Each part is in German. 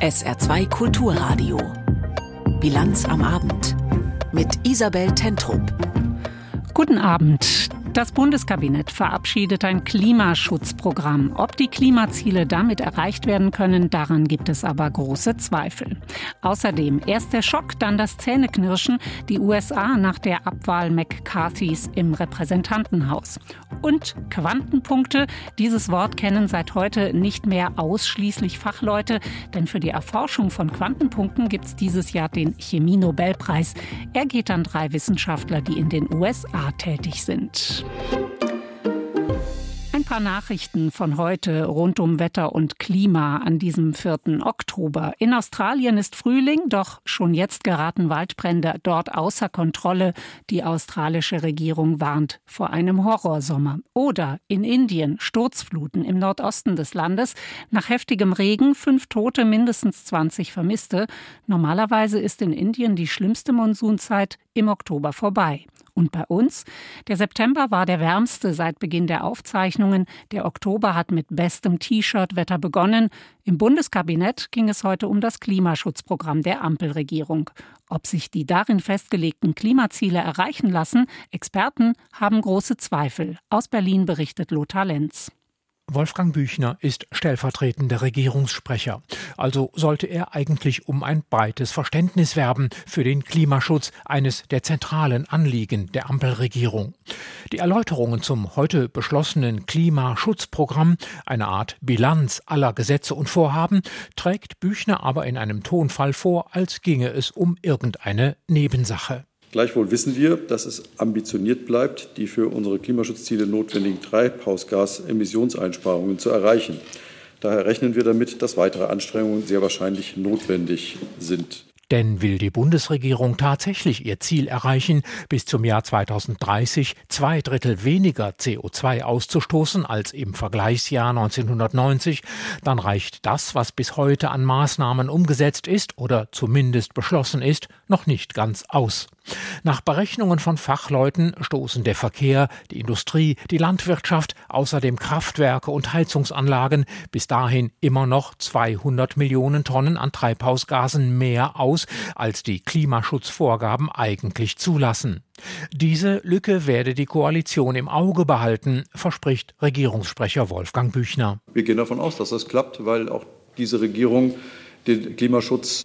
SR2 Kulturradio. Bilanz am Abend. Mit Isabel Tentrup. Guten Abend. Das Bundeskabinett verabschiedet ein Klimaschutzprogramm. Ob die Klimaziele damit erreicht werden können, daran gibt es aber große Zweifel. Außerdem erst der Schock, dann das Zähneknirschen, die USA nach der Abwahl McCarthys im Repräsentantenhaus. Und Quantenpunkte, dieses Wort kennen seit heute nicht mehr ausschließlich Fachleute, denn für die Erforschung von Quantenpunkten gibt es dieses Jahr den Chemie-Nobelpreis. Er geht an drei Wissenschaftler, die in den USA tätig sind. Ein paar Nachrichten von heute rund um Wetter und Klima an diesem 4. Oktober. In Australien ist Frühling, doch schon jetzt geraten Waldbrände dort außer Kontrolle. Die australische Regierung warnt vor einem Horrorsommer. Oder in Indien Sturzfluten im Nordosten des Landes. Nach heftigem Regen fünf Tote, mindestens 20 Vermisste. Normalerweise ist in Indien die schlimmste Monsunzeit im Oktober vorbei. Und bei uns? Der September war der wärmste seit Beginn der Aufzeichnungen. Der Oktober hat mit bestem T-Shirt-Wetter begonnen. Im Bundeskabinett ging es heute um das Klimaschutzprogramm der Ampelregierung. Ob sich die darin festgelegten Klimaziele erreichen lassen, Experten haben große Zweifel. Aus Berlin berichtet Lothar Lenz. Wolfgang Büchner ist stellvertretender Regierungssprecher. Also sollte er eigentlich um ein breites Verständnis werben für den Klimaschutz, eines der zentralen Anliegen der Ampelregierung. Die Erläuterungen zum heute beschlossenen Klimaschutzprogramm, eine Art Bilanz aller Gesetze und Vorhaben, trägt Büchner aber in einem Tonfall vor, als ginge es um irgendeine Nebensache. Gleichwohl wissen wir, dass es ambitioniert bleibt, die für unsere Klimaschutzziele notwendigen Treibhausgasemissionseinsparungen zu erreichen. Daher rechnen wir damit, dass weitere Anstrengungen sehr wahrscheinlich notwendig sind. Denn will die Bundesregierung tatsächlich ihr Ziel erreichen, bis zum Jahr 2030 zwei Drittel weniger CO2 auszustoßen als im Vergleichsjahr 1990, dann reicht das, was bis heute an Maßnahmen umgesetzt ist oder zumindest beschlossen ist, noch nicht ganz aus. Nach Berechnungen von Fachleuten stoßen der Verkehr, die Industrie, die Landwirtschaft, außerdem Kraftwerke und Heizungsanlagen bis dahin immer noch 200 Millionen Tonnen an Treibhausgasen mehr aus, als die Klimaschutzvorgaben eigentlich zulassen. Diese Lücke werde die Koalition im Auge behalten, verspricht Regierungssprecher Wolfgang Büchner. Wir gehen davon aus, dass das klappt, weil auch diese Regierung den Klimaschutz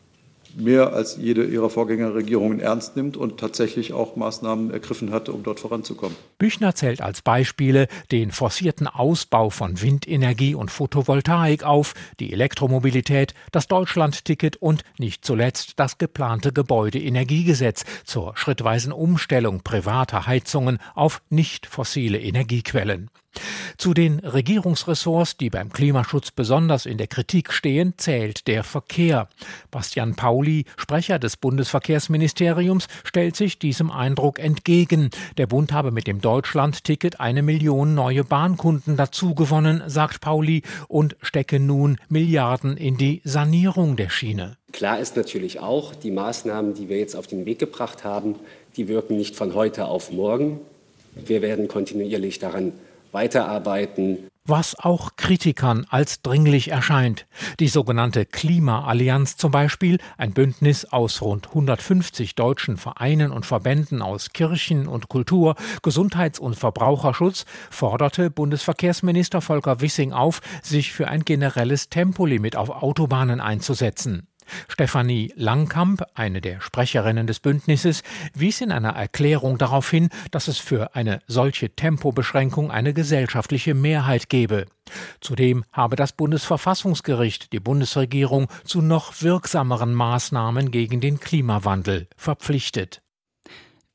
mehr als jede ihrer Vorgängerregierungen ernst nimmt und tatsächlich auch Maßnahmen ergriffen hatte, um dort voranzukommen. Büchner zählt als Beispiele den forcierten Ausbau von Windenergie und Photovoltaik auf, die Elektromobilität, das Deutschlandticket und nicht zuletzt das geplante Gebäudeenergiegesetz zur schrittweisen Umstellung privater Heizungen auf nicht fossile Energiequellen. Zu den Regierungsressorts, die beim Klimaschutz besonders in der Kritik stehen, zählt der Verkehr. Bastian Pauli, Sprecher des Bundesverkehrsministeriums, stellt sich diesem Eindruck entgegen. Der Bund habe mit dem Deutschland-Ticket eine Million neue Bahnkunden dazugewonnen, sagt Pauli, und stecke nun Milliarden in die Sanierung der Schiene. Klar ist natürlich auch, die Maßnahmen, die wir jetzt auf den Weg gebracht haben, die wirken nicht von heute auf morgen. Wir werden kontinuierlich daran weiterarbeiten. Was auch Kritikern als dringlich erscheint. Die sogenannte Klimaallianz zum Beispiel, ein Bündnis aus rund 150 deutschen Vereinen und Verbänden aus Kirchen und Kultur, Gesundheits- und Verbraucherschutz, forderte Bundesverkehrsminister Volker Wissing auf, sich für ein generelles Tempolimit auf Autobahnen einzusetzen. Stefanie Langkamp, eine der Sprecherinnen des Bündnisses, wies in einer Erklärung darauf hin, dass es für eine solche Tempobeschränkung eine gesellschaftliche Mehrheit gebe. Zudem habe das Bundesverfassungsgericht die Bundesregierung zu noch wirksameren Maßnahmen gegen den Klimawandel verpflichtet.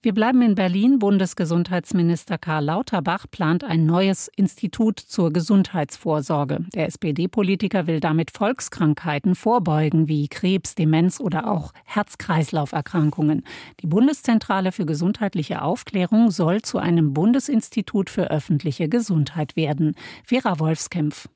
Wir bleiben in Berlin. Bundesgesundheitsminister Karl Lauterbach plant ein neues Institut zur Gesundheitsvorsorge. Der SPD-Politiker will damit Volkskrankheiten vorbeugen, wie Krebs, Demenz oder auch Herz-Kreislauf-Erkrankungen. Die Bundeszentrale für gesundheitliche Aufklärung soll zu einem Bundesinstitut für öffentliche Gesundheit werden. Vera Wolfskämpf.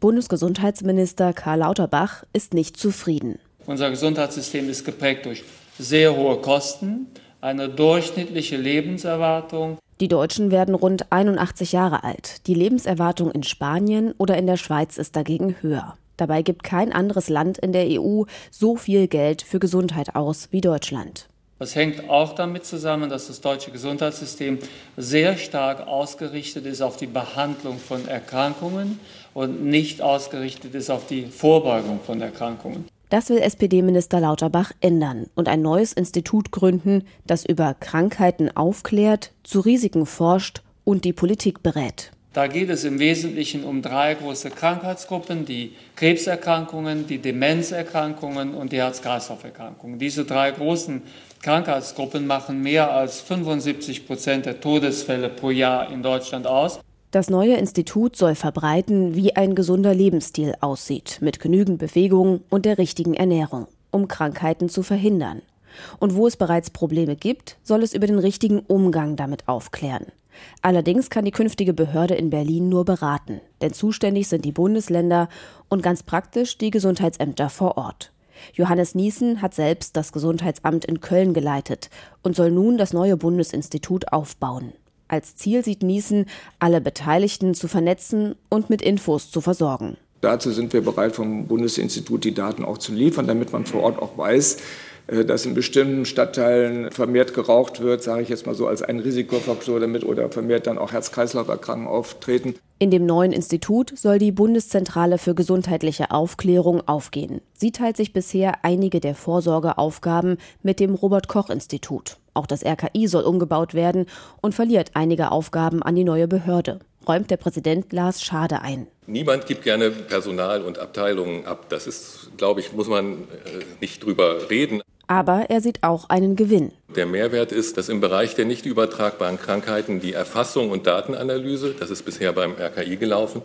Bundesgesundheitsminister Karl Lauterbach ist nicht zufrieden. Unser Gesundheitssystem ist geprägt durch sehr hohe Kosten eine durchschnittliche Lebenserwartung. Die Deutschen werden rund 81 Jahre alt. Die Lebenserwartung in Spanien oder in der Schweiz ist dagegen höher. Dabei gibt kein anderes Land in der EU so viel Geld für Gesundheit aus wie Deutschland. Das hängt auch damit zusammen, dass das deutsche Gesundheitssystem sehr stark ausgerichtet ist auf die Behandlung von Erkrankungen und nicht ausgerichtet ist auf die Vorbeugung von Erkrankungen. Das will SPD-Minister Lauterbach ändern und ein neues Institut gründen, das über Krankheiten aufklärt, zu Risiken forscht und die Politik berät. Da geht es im Wesentlichen um drei große Krankheitsgruppen, die Krebserkrankungen, die Demenzerkrankungen und die Herz-Kreislauf-Erkrankungen. Diese drei großen Krankheitsgruppen machen mehr als 75 Prozent der Todesfälle pro Jahr in Deutschland aus. Das neue Institut soll verbreiten, wie ein gesunder Lebensstil aussieht, mit genügend Bewegung und der richtigen Ernährung, um Krankheiten zu verhindern. Und wo es bereits Probleme gibt, soll es über den richtigen Umgang damit aufklären. Allerdings kann die künftige Behörde in Berlin nur beraten, denn zuständig sind die Bundesländer und ganz praktisch die Gesundheitsämter vor Ort. Johannes Niesen hat selbst das Gesundheitsamt in Köln geleitet und soll nun das neue Bundesinstitut aufbauen. Als Ziel sieht Niesen, alle Beteiligten zu vernetzen und mit Infos zu versorgen. Dazu sind wir bereit, vom Bundesinstitut die Daten auch zu liefern, damit man vor Ort auch weiß, äh, dass in bestimmten Stadtteilen vermehrt geraucht wird, sage ich jetzt mal so als ein Risikofaktor damit oder vermehrt dann auch Herz-Kreislauf-Erkrankungen auftreten. In dem neuen Institut soll die Bundeszentrale für gesundheitliche Aufklärung aufgehen. Sie teilt sich bisher einige der Vorsorgeaufgaben mit dem Robert Koch Institut. Auch das RKI soll umgebaut werden und verliert einige Aufgaben an die neue Behörde räumt der Präsident Lars Schade ein. Niemand gibt gerne Personal und Abteilungen ab. Das ist, glaube ich, muss man äh, nicht drüber reden. Aber er sieht auch einen Gewinn. Der Mehrwert ist, dass im Bereich der nicht übertragbaren Krankheiten die Erfassung und Datenanalyse, das ist bisher beim RKI gelaufen,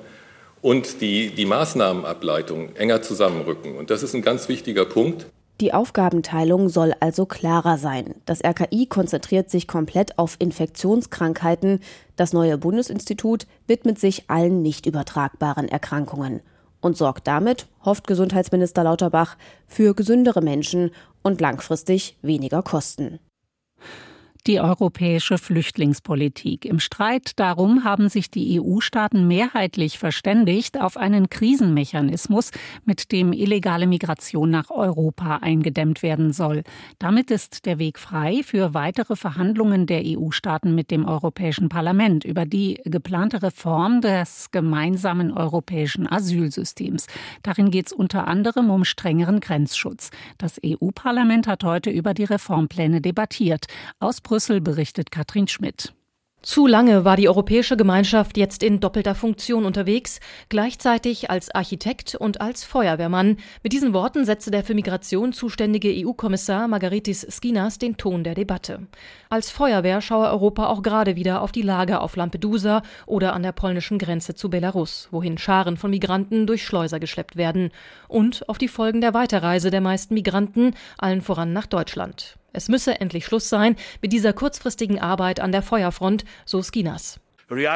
und die, die Maßnahmenableitung enger zusammenrücken. Und das ist ein ganz wichtiger Punkt. Die Aufgabenteilung soll also klarer sein. Das RKI konzentriert sich komplett auf Infektionskrankheiten. Das neue Bundesinstitut widmet sich allen nicht übertragbaren Erkrankungen und sorgt damit, hofft Gesundheitsminister Lauterbach, für gesündere Menschen und langfristig weniger Kosten die europäische Flüchtlingspolitik. Im Streit darum haben sich die EU-Staaten mehrheitlich verständigt auf einen Krisenmechanismus, mit dem illegale Migration nach Europa eingedämmt werden soll. Damit ist der Weg frei für weitere Verhandlungen der EU-Staaten mit dem Europäischen Parlament über die geplante Reform des gemeinsamen europäischen Asylsystems. Darin geht es unter anderem um strengeren Grenzschutz. Das EU-Parlament hat heute über die Reformpläne debattiert. Aus Brüssel berichtet Katrin Schmidt. Zu lange war die Europäische Gemeinschaft jetzt in doppelter Funktion unterwegs, gleichzeitig als Architekt und als Feuerwehrmann. Mit diesen Worten setzte der für Migration zuständige EU-Kommissar Margaritis Skinas den Ton der Debatte. Als Feuerwehr schaue Europa auch gerade wieder auf die Lage auf Lampedusa oder an der polnischen Grenze zu Belarus, wohin Scharen von Migranten durch Schleuser geschleppt werden, und auf die Folgen der Weiterreise der meisten Migranten, allen voran nach Deutschland. Es müsse endlich Schluss sein mit dieser kurzfristigen Arbeit an der Feuerfront, so Skinas. Wir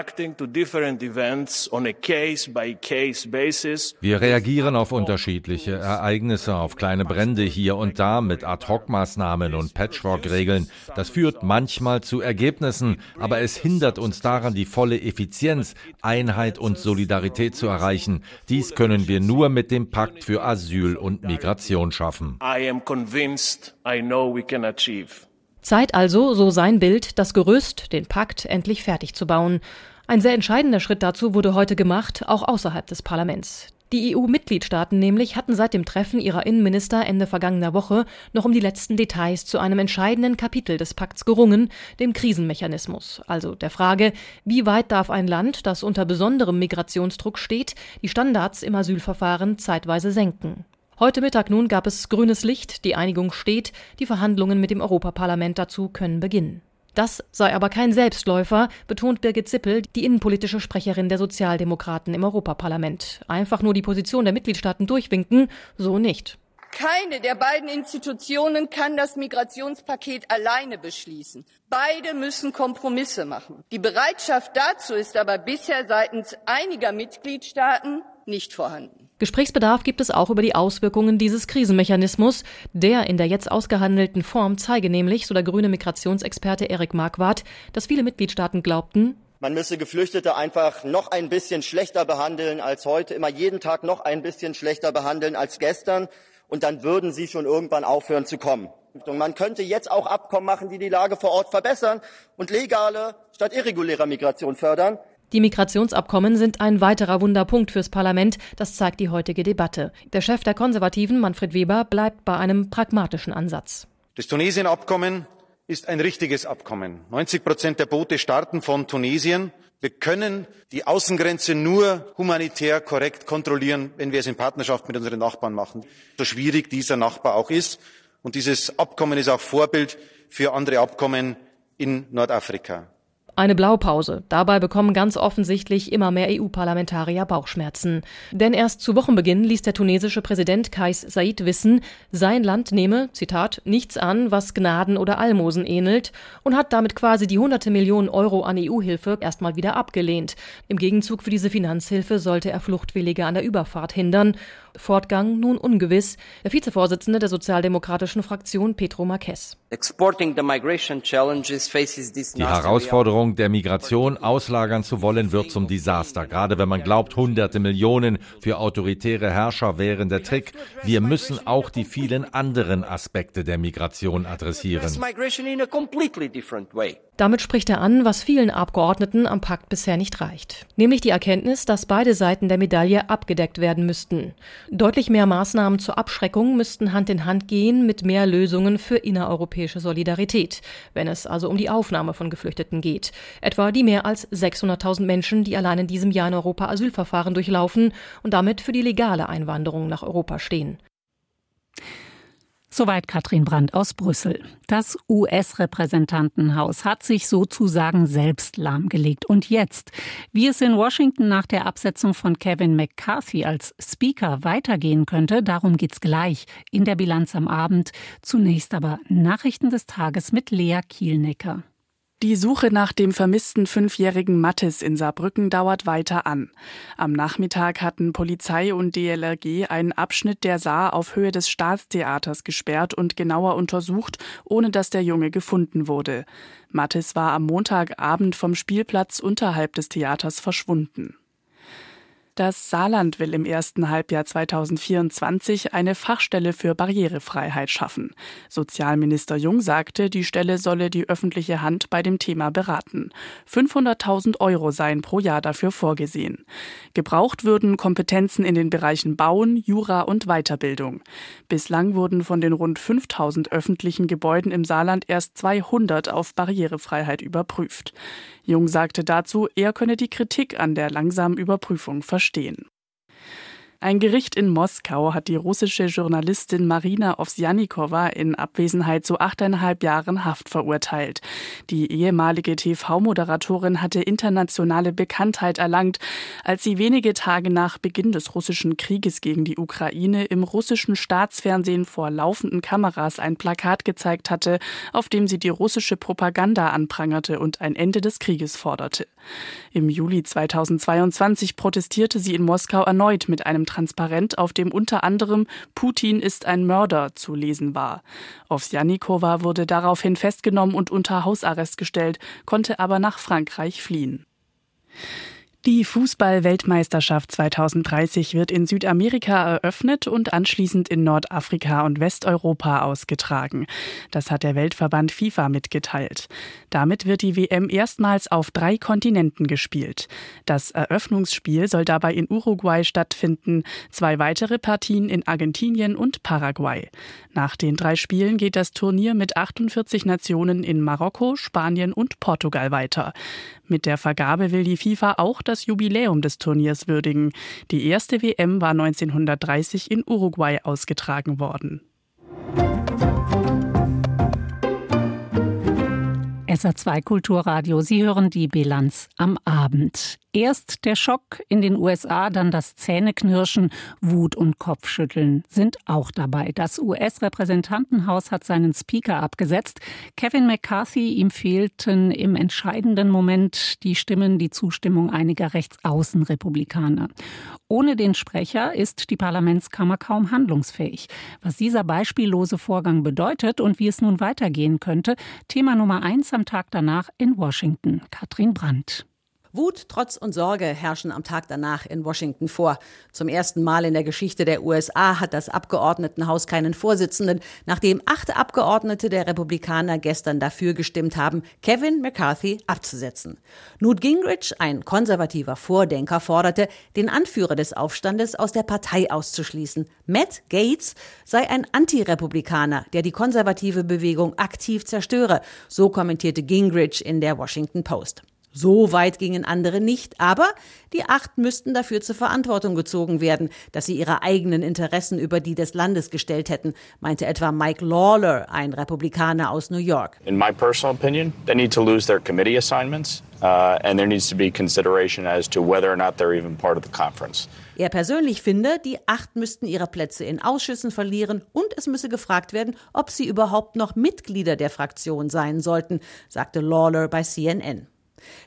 reagieren auf unterschiedliche Ereignisse, auf kleine Brände hier und da mit Ad-Hoc-Maßnahmen und Patchwork-Regeln. Das führt manchmal zu Ergebnissen, aber es hindert uns daran, die volle Effizienz, Einheit und Solidarität zu erreichen. Dies können wir nur mit dem Pakt für Asyl und Migration schaffen. I am convinced I know we can achieve. Zeit also, so sein Bild, das Gerüst, den Pakt endlich fertig zu bauen. Ein sehr entscheidender Schritt dazu wurde heute gemacht, auch außerhalb des Parlaments. Die EU-Mitgliedstaaten nämlich hatten seit dem Treffen ihrer Innenminister Ende vergangener Woche noch um die letzten Details zu einem entscheidenden Kapitel des Pakts gerungen, dem Krisenmechanismus, also der Frage, wie weit darf ein Land, das unter besonderem Migrationsdruck steht, die Standards im Asylverfahren zeitweise senken. Heute Mittag nun gab es grünes Licht, die Einigung steht, die Verhandlungen mit dem Europaparlament dazu können beginnen. Das sei aber kein Selbstläufer, betont Birgit Zippel, die innenpolitische Sprecherin der Sozialdemokraten im Europaparlament. Einfach nur die Position der Mitgliedstaaten durchwinken, so nicht. Keine der beiden Institutionen kann das Migrationspaket alleine beschließen. Beide müssen Kompromisse machen. Die Bereitschaft dazu ist aber bisher seitens einiger Mitgliedstaaten nicht vorhanden. Gesprächsbedarf gibt es auch über die Auswirkungen dieses Krisenmechanismus. Der in der jetzt ausgehandelten Form zeige nämlich, so der grüne Migrationsexperte Erik Marquardt, dass viele Mitgliedstaaten glaubten, man müsse Geflüchtete einfach noch ein bisschen schlechter behandeln als heute, immer jeden Tag noch ein bisschen schlechter behandeln als gestern, und dann würden sie schon irgendwann aufhören zu kommen. Und man könnte jetzt auch Abkommen machen, die die Lage vor Ort verbessern und legale statt irregulärer Migration fördern. Die Migrationsabkommen sind ein weiterer Wunderpunkt fürs Parlament, das zeigt die heutige Debatte. Der Chef der Konservativen, Manfred Weber, bleibt bei einem pragmatischen Ansatz. Das Tunesien-Abkommen ist ein richtiges Abkommen. 90 Prozent der Boote starten von Tunesien. Wir können die Außengrenze nur humanitär korrekt kontrollieren, wenn wir es in Partnerschaft mit unseren Nachbarn machen, so schwierig dieser Nachbar auch ist. Und dieses Abkommen ist auch Vorbild für andere Abkommen in Nordafrika. Eine Blaupause. Dabei bekommen ganz offensichtlich immer mehr EU-Parlamentarier Bauchschmerzen. Denn erst zu Wochenbeginn ließ der tunesische Präsident Kais Said wissen, sein Land nehme, Zitat, nichts an, was Gnaden oder Almosen ähnelt und hat damit quasi die hunderte Millionen Euro an EU-Hilfe erstmal wieder abgelehnt. Im Gegenzug für diese Finanzhilfe sollte er Fluchtwillige an der Überfahrt hindern. Fortgang nun ungewiss. Der Vizevorsitzende der sozialdemokratischen Fraktion Petro Marques. Die Herausforderung der Migration auslagern zu wollen, wird zum Desaster, gerade wenn man glaubt, hunderte Millionen für autoritäre Herrscher wären der Trick. Wir müssen auch die vielen anderen Aspekte der Migration adressieren. Damit spricht er an, was vielen Abgeordneten am Pakt bisher nicht reicht. Nämlich die Erkenntnis, dass beide Seiten der Medaille abgedeckt werden müssten. Deutlich mehr Maßnahmen zur Abschreckung müssten Hand in Hand gehen mit mehr Lösungen für innereuropäische Solidarität, wenn es also um die Aufnahme von Geflüchteten geht. Etwa die mehr als 600.000 Menschen, die allein in diesem Jahr in Europa Asylverfahren durchlaufen und damit für die legale Einwanderung nach Europa stehen. Soweit Katrin Brandt aus Brüssel. Das US-Repräsentantenhaus hat sich sozusagen selbst lahmgelegt. Und jetzt, wie es in Washington nach der Absetzung von Kevin McCarthy als Speaker weitergehen könnte, darum geht's gleich in der Bilanz am Abend. Zunächst aber Nachrichten des Tages mit Lea Kielnecker. Die Suche nach dem vermissten fünfjährigen Mattes in Saarbrücken dauert weiter an. Am Nachmittag hatten Polizei und DLRG einen Abschnitt der Saar auf Höhe des Staatstheaters gesperrt und genauer untersucht, ohne dass der Junge gefunden wurde. Mattes war am Montagabend vom Spielplatz unterhalb des Theaters verschwunden. Das Saarland will im ersten Halbjahr 2024 eine Fachstelle für Barrierefreiheit schaffen. Sozialminister Jung sagte, die Stelle solle die öffentliche Hand bei dem Thema beraten. 500.000 Euro seien pro Jahr dafür vorgesehen. Gebraucht würden Kompetenzen in den Bereichen Bauen, Jura und Weiterbildung. Bislang wurden von den rund 5000 öffentlichen Gebäuden im Saarland erst 200 auf Barrierefreiheit überprüft. Jung sagte dazu, er könne die Kritik an der langsamen Überprüfung verstehen. Ein Gericht in Moskau hat die russische Journalistin Marina Ovsjannikova in Abwesenheit zu achteinhalb Jahren Haft verurteilt. Die ehemalige TV-Moderatorin hatte internationale Bekanntheit erlangt, als sie wenige Tage nach Beginn des russischen Krieges gegen die Ukraine im russischen Staatsfernsehen vor laufenden Kameras ein Plakat gezeigt hatte, auf dem sie die russische Propaganda anprangerte und ein Ende des Krieges forderte. Im Juli 2022 protestierte sie in Moskau erneut mit einem Transparent, auf dem unter anderem Putin ist ein Mörder zu lesen war. Ovsjanikova wurde daraufhin festgenommen und unter Hausarrest gestellt, konnte aber nach Frankreich fliehen. Die Fußball-Weltmeisterschaft 2030 wird in Südamerika eröffnet und anschließend in Nordafrika und Westeuropa ausgetragen. Das hat der Weltverband FIFA mitgeteilt. Damit wird die WM erstmals auf drei Kontinenten gespielt. Das Eröffnungsspiel soll dabei in Uruguay stattfinden, zwei weitere Partien in Argentinien und Paraguay. Nach den drei Spielen geht das Turnier mit 48 Nationen in Marokko, Spanien und Portugal weiter. Mit der Vergabe will die FIFA auch das Jubiläum des Turniers würdigen. Die erste WM war 1930 in Uruguay ausgetragen worden. SA2 Kulturradio. Sie hören die Bilanz am Abend. Erst der Schock in den USA, dann das Zähneknirschen, Wut und Kopfschütteln sind auch dabei. Das US-Repräsentantenhaus hat seinen Speaker abgesetzt. Kevin McCarthy, ihm fehlten im entscheidenden Moment die Stimmen, die Zustimmung einiger Rechtsaußenrepublikaner. Ohne den Sprecher ist die Parlamentskammer kaum handlungsfähig. Was dieser beispiellose Vorgang bedeutet und wie es nun weitergehen könnte, Thema Nummer eins am Tag danach in Washington. Katrin Brandt. Wut, Trotz und Sorge herrschen am Tag danach in Washington vor. Zum ersten Mal in der Geschichte der USA hat das Abgeordnetenhaus keinen Vorsitzenden, nachdem acht Abgeordnete der Republikaner gestern dafür gestimmt haben, Kevin McCarthy abzusetzen. Newt Gingrich, ein konservativer Vordenker, forderte, den Anführer des Aufstandes aus der Partei auszuschließen. Matt Gates sei ein Antirepublikaner, der die konservative Bewegung aktiv zerstöre, so kommentierte Gingrich in der Washington Post. So weit gingen andere nicht, aber die acht müssten dafür zur Verantwortung gezogen werden, dass sie ihre eigenen Interessen über die des Landes gestellt hätten, meinte etwa Mike Lawler, ein Republikaner aus New York. In my personal opinion, they need to lose their committee assignments. Uh, and there needs to be consideration as to whether or not they're even part of the conference. Er persönlich finde, die acht müssten ihre Plätze in Ausschüssen verlieren und es müsse gefragt werden, ob sie überhaupt noch Mitglieder der Fraktion sein sollten, sagte Lawler bei CNN.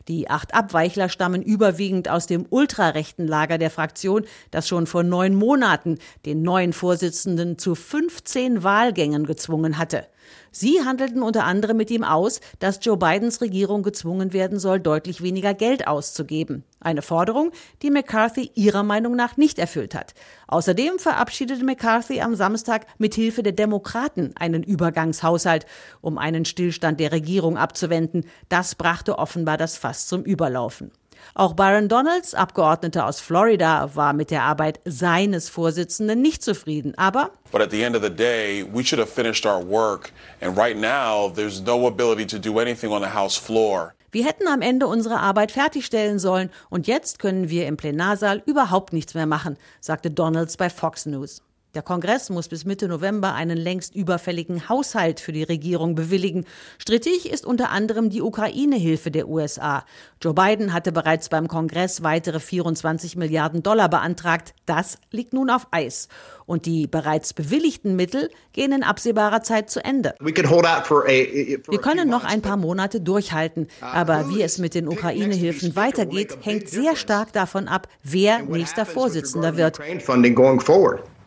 Die acht Abweichler stammen überwiegend aus dem ultrarechten Lager der Fraktion, das schon vor neun Monaten den neuen Vorsitzenden zu 15 Wahlgängen gezwungen hatte. Sie handelten unter anderem mit ihm aus, dass Joe Bidens Regierung gezwungen werden soll, deutlich weniger Geld auszugeben. Eine Forderung, die McCarthy ihrer Meinung nach nicht erfüllt hat. Außerdem verabschiedete McCarthy am Samstag mit Hilfe der Demokraten einen Übergangshaushalt, um einen Stillstand der Regierung abzuwenden. Das brachte offenbar das Fass zum Überlaufen. Auch Byron Donalds, Abgeordneter aus Florida, war mit der Arbeit seines Vorsitzenden nicht zufrieden. Aber But at the end of the day, we should have finished our work. And right now, there's no ability to do anything on the House floor. Wir hätten am Ende unsere Arbeit fertigstellen sollen und jetzt können wir im Plenarsaal überhaupt nichts mehr machen, sagte Donalds bei Fox News. Der Kongress muss bis Mitte November einen längst überfälligen Haushalt für die Regierung bewilligen. Strittig ist unter anderem die Ukraine-Hilfe der USA. Joe Biden hatte bereits beim Kongress weitere 24 Milliarden Dollar beantragt. Das liegt nun auf Eis. Und die bereits bewilligten Mittel gehen in absehbarer Zeit zu Ende. Wir können noch ein paar Monate durchhalten, aber wie es mit den Ukraine-Hilfen weitergeht, hängt sehr stark davon ab, wer nächster Vorsitzender wird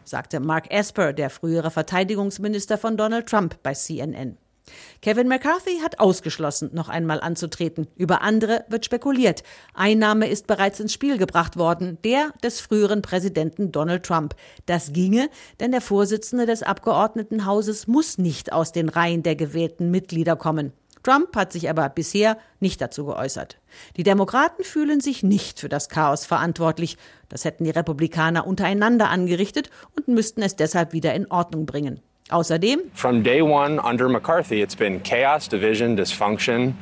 sagte Mark Esper, der frühere Verteidigungsminister von Donald Trump bei CNN. Kevin McCarthy hat ausgeschlossen, noch einmal anzutreten. Über andere wird spekuliert. Ein Name ist bereits ins Spiel gebracht worden, der des früheren Präsidenten Donald Trump. Das ginge, denn der Vorsitzende des Abgeordnetenhauses muss nicht aus den Reihen der gewählten Mitglieder kommen. Trump hat sich aber bisher nicht dazu geäußert. Die Demokraten fühlen sich nicht für das Chaos verantwortlich. Das hätten die Republikaner untereinander angerichtet und müssten es deshalb wieder in Ordnung bringen. Außerdem From day one under McCarthy it's been chaos, division, dysfunction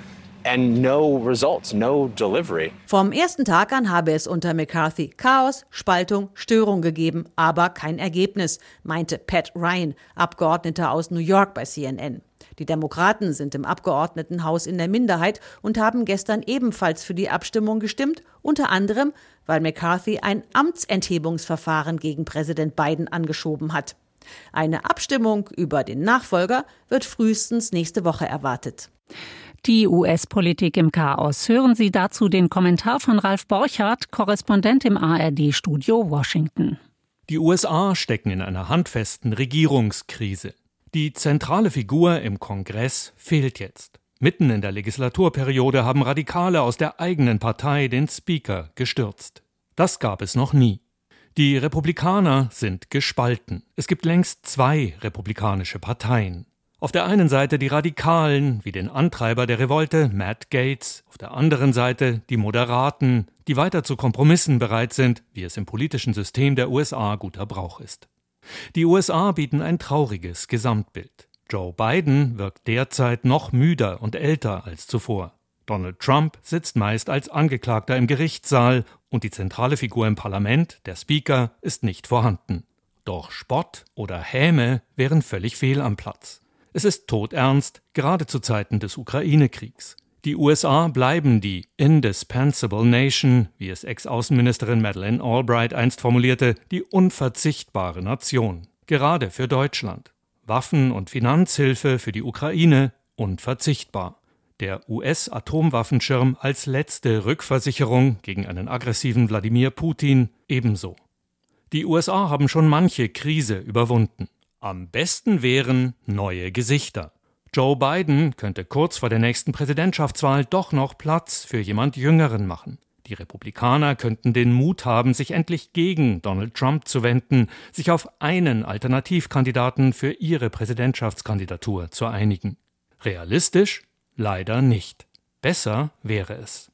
and no results, no delivery. Vom ersten Tag an habe es unter McCarthy Chaos, Spaltung, Störung gegeben, aber kein Ergebnis, meinte Pat Ryan, Abgeordneter aus New York bei CNN. Die Demokraten sind im Abgeordnetenhaus in der Minderheit und haben gestern ebenfalls für die Abstimmung gestimmt, unter anderem, weil McCarthy ein Amtsenthebungsverfahren gegen Präsident Biden angeschoben hat. Eine Abstimmung über den Nachfolger wird frühestens nächste Woche erwartet. Die US-Politik im Chaos. Hören Sie dazu den Kommentar von Ralf Borchardt, Korrespondent im ARD-Studio Washington. Die USA stecken in einer handfesten Regierungskrise. Die zentrale Figur im Kongress fehlt jetzt. Mitten in der Legislaturperiode haben Radikale aus der eigenen Partei den Speaker gestürzt. Das gab es noch nie. Die Republikaner sind gespalten. Es gibt längst zwei republikanische Parteien. Auf der einen Seite die Radikalen, wie den Antreiber der Revolte, Matt Gates, auf der anderen Seite die Moderaten, die weiter zu Kompromissen bereit sind, wie es im politischen System der USA guter Brauch ist. Die USA bieten ein trauriges Gesamtbild. Joe Biden wirkt derzeit noch müder und älter als zuvor. Donald Trump sitzt meist als Angeklagter im Gerichtssaal und die zentrale Figur im Parlament, der Speaker, ist nicht vorhanden. Doch Spott oder Häme wären völlig fehl am Platz. Es ist todernst, gerade zu Zeiten des Ukraine-Kriegs. Die USA bleiben die indispensable nation, wie es Ex-Außenministerin Madeleine Albright einst formulierte, die unverzichtbare Nation. Gerade für Deutschland. Waffen- und Finanzhilfe für die Ukraine unverzichtbar. Der US-Atomwaffenschirm als letzte Rückversicherung gegen einen aggressiven Wladimir Putin ebenso. Die USA haben schon manche Krise überwunden. Am besten wären neue Gesichter. Joe Biden könnte kurz vor der nächsten Präsidentschaftswahl doch noch Platz für jemand Jüngeren machen. Die Republikaner könnten den Mut haben, sich endlich gegen Donald Trump zu wenden, sich auf einen Alternativkandidaten für ihre Präsidentschaftskandidatur zu einigen. Realistisch? Leider nicht. Besser wäre es.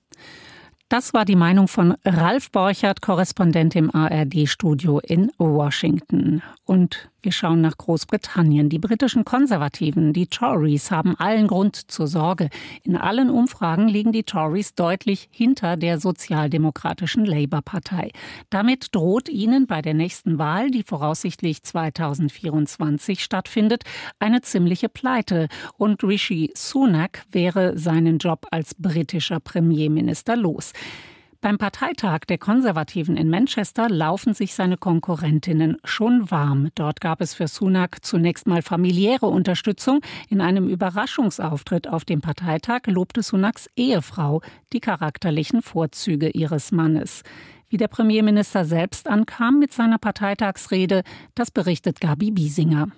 Das war die Meinung von Ralf Borchert, Korrespondent im ARD-Studio in Washington. Und wir schauen nach Großbritannien. Die britischen Konservativen, die Tories, haben allen Grund zur Sorge. In allen Umfragen liegen die Tories deutlich hinter der sozialdemokratischen Labour-Partei. Damit droht ihnen bei der nächsten Wahl, die voraussichtlich 2024 stattfindet, eine ziemliche Pleite. Und Rishi Sunak wäre seinen Job als britischer Premierminister los. Beim Parteitag der Konservativen in Manchester laufen sich seine Konkurrentinnen schon warm. Dort gab es für Sunak zunächst mal familiäre Unterstützung. In einem Überraschungsauftritt auf dem Parteitag lobte Sunaks Ehefrau die charakterlichen Vorzüge ihres Mannes. Wie der Premierminister selbst ankam mit seiner Parteitagsrede, das berichtet Gabi Biesinger.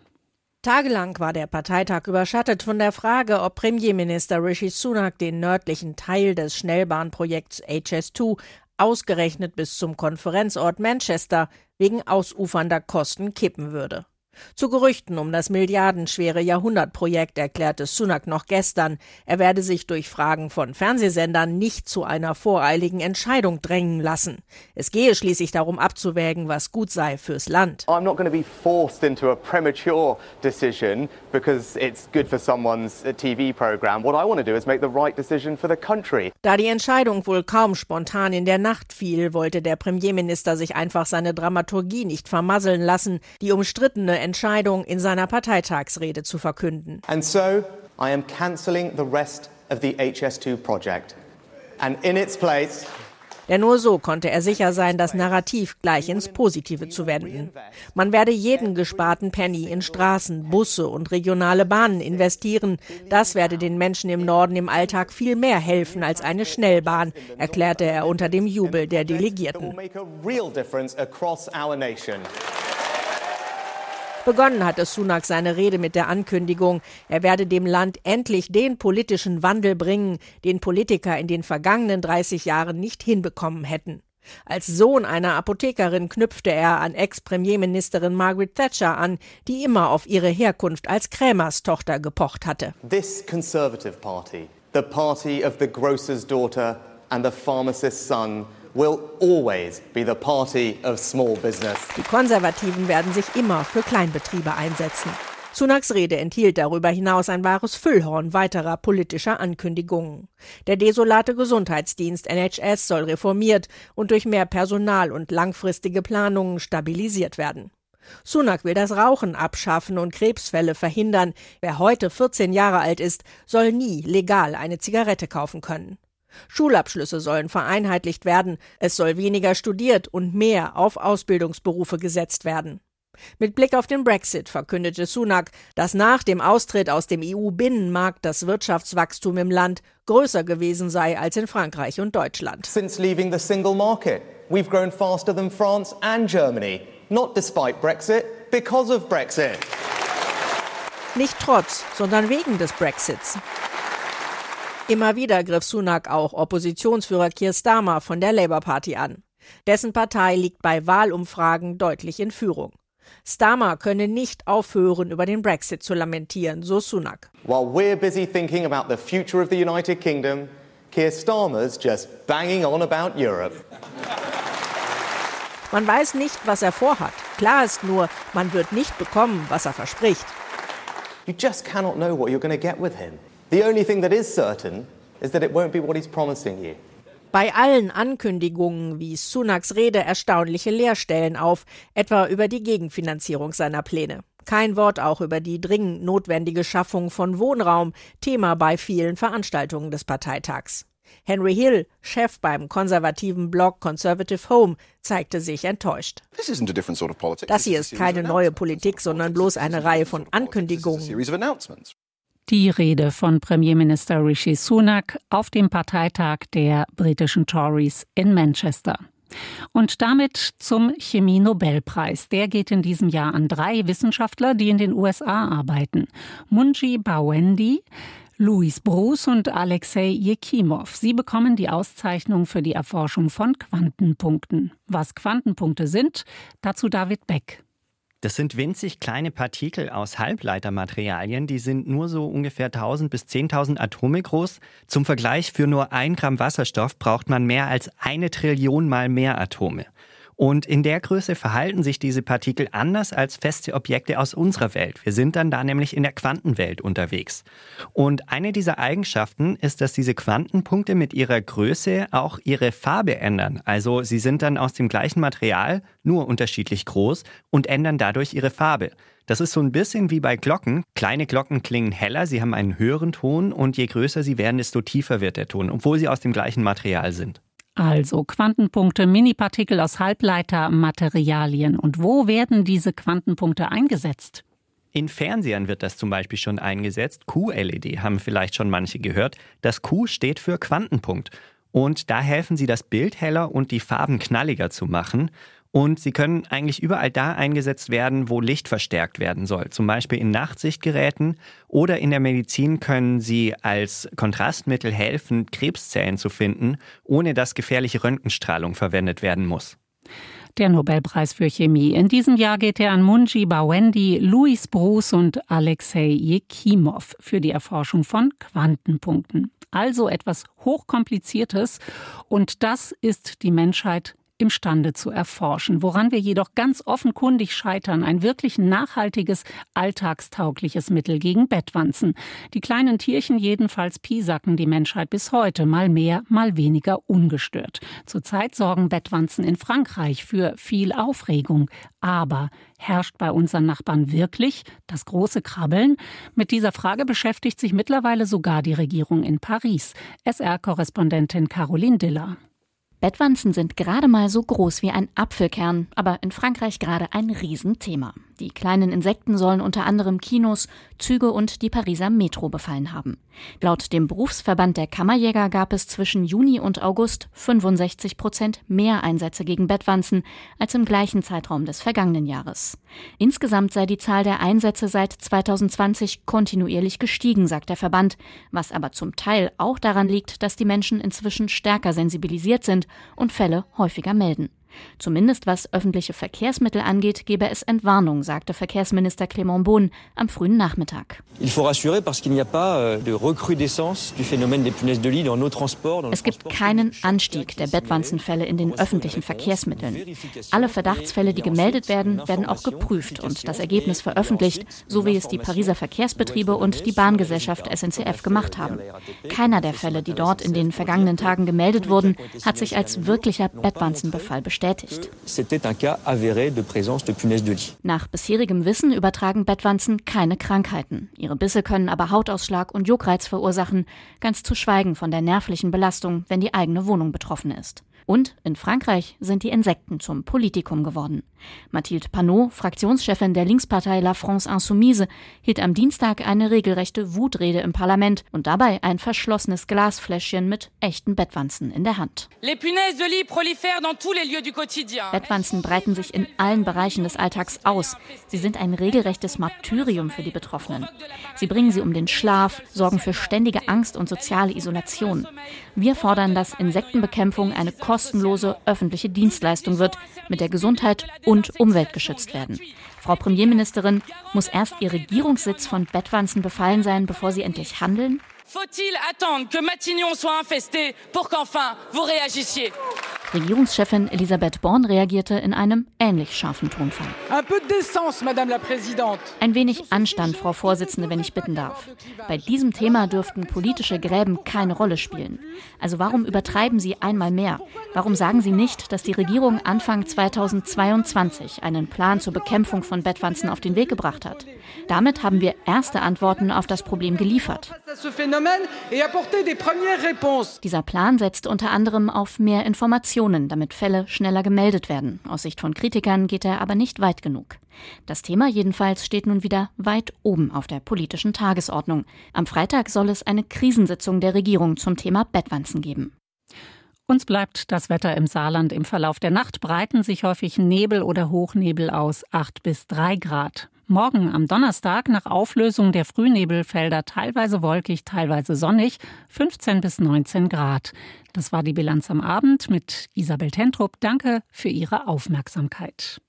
Tagelang war der Parteitag überschattet von der Frage, ob Premierminister Rishi Sunak den nördlichen Teil des Schnellbahnprojekts HS2 ausgerechnet bis zum Konferenzort Manchester wegen ausufernder Kosten kippen würde. Zu Gerüchten um das milliardenschwere Jahrhundertprojekt erklärte Sunak noch gestern, er werde sich durch Fragen von Fernsehsendern nicht zu einer voreiligen Entscheidung drängen lassen. Es gehe schließlich darum abzuwägen, was gut sei fürs Land. I'm not going to be forced into a premature decision because it's good for someone's uh, TV program. What I want to do is make the right decision for the country. Da die Entscheidung wohl kaum spontan in der Nacht fiel, wollte der Premierminister sich einfach seine Dramaturgie nicht vermasseln lassen. Die umstrittene Entscheidung in seiner Parteitagsrede zu verkünden. And so I am cancelling the rest of the HS2 project. And in its place denn nur so konnte er sicher sein, das Narrativ gleich ins Positive zu wenden. Man werde jeden gesparten Penny in Straßen, Busse und regionale Bahnen investieren. Das werde den Menschen im Norden im Alltag viel mehr helfen als eine Schnellbahn, erklärte er unter dem Jubel der Delegierten. Begonnen hatte Sunak seine Rede mit der Ankündigung, er werde dem Land endlich den politischen Wandel bringen, den Politiker in den vergangenen 30 Jahren nicht hinbekommen hätten. Als Sohn einer Apothekerin knüpfte er an Ex-Premierministerin Margaret Thatcher an, die immer auf ihre Herkunft als Krämerstochter gepocht hatte. This Conservative Party, the party of the grocer's daughter and the pharmacist's son, will always be the party of small business. Die Konservativen werden sich immer für Kleinbetriebe einsetzen. Sunaks Rede enthielt darüber hinaus ein wahres Füllhorn weiterer politischer Ankündigungen. Der desolate Gesundheitsdienst NHS soll reformiert und durch mehr Personal und langfristige Planungen stabilisiert werden. Sunak will das Rauchen abschaffen und Krebsfälle verhindern. Wer heute 14 Jahre alt ist, soll nie legal eine Zigarette kaufen können. Schulabschlüsse sollen vereinheitlicht werden, es soll weniger studiert und mehr auf Ausbildungsberufe gesetzt werden. Mit Blick auf den Brexit verkündete Sunak, dass nach dem Austritt aus dem EU-Binnenmarkt das Wirtschaftswachstum im Land größer gewesen sei als in Frankreich und Deutschland. Since leaving the single market, we've grown faster than France and Germany, not despite Brexit, because of Brexit. Nicht trotz, sondern wegen des Brexits. Immer wieder griff Sunak auch Oppositionsführer Keir Starmer von der Labour Party an. Dessen Partei liegt bei Wahlumfragen deutlich in Führung. Starmer könne nicht aufhören, über den Brexit zu lamentieren, so Sunak. While we're busy thinking about the future of the United Kingdom, Keir Starmer's just banging on about Europe. Man weiß nicht, was er vorhat. Klar ist nur, man wird nicht bekommen, was er verspricht. You just cannot know what you're going to get with him. The only thing that is certain is that it won't be what he's promising you. Bei allen Ankündigungen wies Sunaks Rede erstaunliche Leerstellen auf, etwa über die Gegenfinanzierung seiner Pläne. Kein Wort auch über die dringend notwendige Schaffung von Wohnraum, Thema bei vielen Veranstaltungen des Parteitags. Henry Hill, Chef beim konservativen Blog Conservative Home, zeigte sich enttäuscht. Das hier ist keine neue Politik, sondern bloß eine Reihe von Ankündigungen. Die Rede von Premierminister Rishi Sunak auf dem Parteitag der britischen Tories in Manchester. Und damit zum Chemie-Nobelpreis. Der geht in diesem Jahr an drei Wissenschaftler, die in den USA arbeiten. Munji Bawendi, Louis Bruce und Alexei Jekimov. Sie bekommen die Auszeichnung für die Erforschung von Quantenpunkten. Was Quantenpunkte sind, dazu David Beck. Das sind winzig kleine Partikel aus Halbleitermaterialien, die sind nur so ungefähr 1000 bis 10.000 Atome groß. Zum Vergleich, für nur ein Gramm Wasserstoff braucht man mehr als eine Trillion mal mehr Atome. Und in der Größe verhalten sich diese Partikel anders als feste Objekte aus unserer Welt. Wir sind dann da nämlich in der Quantenwelt unterwegs. Und eine dieser Eigenschaften ist, dass diese Quantenpunkte mit ihrer Größe auch ihre Farbe ändern. Also sie sind dann aus dem gleichen Material, nur unterschiedlich groß und ändern dadurch ihre Farbe. Das ist so ein bisschen wie bei Glocken. Kleine Glocken klingen heller, sie haben einen höheren Ton und je größer sie werden, desto tiefer wird der Ton, obwohl sie aus dem gleichen Material sind. Also Quantenpunkte, Minipartikel aus Halbleitermaterialien. Und wo werden diese Quantenpunkte eingesetzt? In Fernsehern wird das zum Beispiel schon eingesetzt. QLED haben vielleicht schon manche gehört. Das Q steht für Quantenpunkt. Und da helfen sie, das Bild heller und die Farben knalliger zu machen. Und sie können eigentlich überall da eingesetzt werden, wo Licht verstärkt werden soll. Zum Beispiel in Nachtsichtgeräten oder in der Medizin können sie als Kontrastmittel helfen, Krebszellen zu finden, ohne dass gefährliche Röntgenstrahlung verwendet werden muss. Der Nobelpreis für Chemie. In diesem Jahr geht er an Munji Bawendi, Louis Bruce und Alexei Jekimov für die Erforschung von Quantenpunkten. Also etwas Hochkompliziertes. Und das ist die Menschheit imstande zu erforschen. Woran wir jedoch ganz offenkundig scheitern, ein wirklich nachhaltiges, alltagstaugliches Mittel gegen Bettwanzen. Die kleinen Tierchen jedenfalls piesacken die Menschheit bis heute, mal mehr, mal weniger ungestört. Zurzeit sorgen Bettwanzen in Frankreich für viel Aufregung. Aber herrscht bei unseren Nachbarn wirklich das große Krabbeln? Mit dieser Frage beschäftigt sich mittlerweile sogar die Regierung in Paris. SR-Korrespondentin Caroline Diller. Bettwanzen sind gerade mal so groß wie ein Apfelkern, aber in Frankreich gerade ein Riesenthema. Die kleinen Insekten sollen unter anderem Kinos, Züge und die Pariser Metro befallen haben. Laut dem Berufsverband der Kammerjäger gab es zwischen Juni und August 65 Prozent mehr Einsätze gegen Bettwanzen als im gleichen Zeitraum des vergangenen Jahres. Insgesamt sei die Zahl der Einsätze seit 2020 kontinuierlich gestiegen, sagt der Verband, was aber zum Teil auch daran liegt, dass die Menschen inzwischen stärker sensibilisiert sind und Fälle häufiger melden. Zumindest was öffentliche Verkehrsmittel angeht, gebe es Entwarnung, sagte Verkehrsminister Clément Beaune am frühen Nachmittag. Euh, es gibt keinen Anstieg der Bettwanzenfälle in den öffentlichen Verkehrsmitteln. Alle Verdachtsfälle, die gemeldet werden, werden auch geprüft und das Ergebnis veröffentlicht, so wie es die Pariser Verkehrsbetriebe und die Bahngesellschaft SNCF gemacht haben. Keiner der Fälle, die dort in den vergangenen Tagen gemeldet wurden, hat sich als wirklicher Bettwanzenbefall bestätigt bestätigt. Nach bisherigem Wissen übertragen Bettwanzen keine Krankheiten. Ihre Bisse können aber Hautausschlag und Juckreiz verursachen, ganz zu schweigen von der nervlichen Belastung, wenn die eigene Wohnung betroffen ist. Und in Frankreich sind die Insekten zum Politikum geworden. Mathilde Panot, Fraktionschefin der Linkspartei La France Insoumise, hielt am Dienstag eine regelrechte Wutrede im Parlament und dabei ein verschlossenes Glasfläschchen mit echten Bettwanzen in der Hand. Bettwanzen breiten sich in allen Bereichen des Alltags aus. Sie sind ein regelrechtes Martyrium für die Betroffenen. Sie bringen sie um den Schlaf, sorgen für ständige Angst und soziale Isolation. Wir fordern, dass Insektenbekämpfung eine kostenlose öffentliche Dienstleistung wird, mit der Gesundheit und Umwelt geschützt werden. Frau Premierministerin, muss erst ihr Regierungssitz von Bettwanzen befallen sein, bevor Sie endlich handeln? Faut-il attendre que Matignon soit infesté pour qu'enfin vous réagissiez? Regierungschefin Elisabeth Born reagierte in einem ähnlich scharfen Tonfall. Ein wenig Anstand, Frau Vorsitzende, wenn ich bitten darf. Bei diesem Thema dürften politische Gräben keine Rolle spielen. Also warum übertreiben Sie einmal mehr? Warum sagen Sie nicht, dass die Regierung Anfang 2022 einen Plan zur Bekämpfung von Bettwanzen auf den Weg gebracht hat? Damit haben wir erste Antworten auf das Problem geliefert. Dieser Plan setzt unter anderem auf mehr Informationen, damit Fälle schneller gemeldet werden. Aus Sicht von Kritikern geht er aber nicht weit genug. Das Thema jedenfalls steht nun wieder weit oben auf der politischen Tagesordnung. Am Freitag soll es eine Krisensitzung der Regierung zum Thema Bettwanzen geben. Uns bleibt das Wetter im Saarland. Im Verlauf der Nacht breiten sich häufig Nebel oder Hochnebel aus 8 bis 3 Grad. Morgen am Donnerstag nach Auflösung der Frühnebelfelder teilweise wolkig, teilweise sonnig, 15 bis 19 Grad. Das war die Bilanz am Abend mit Isabel Tentrup. Danke für Ihre Aufmerksamkeit.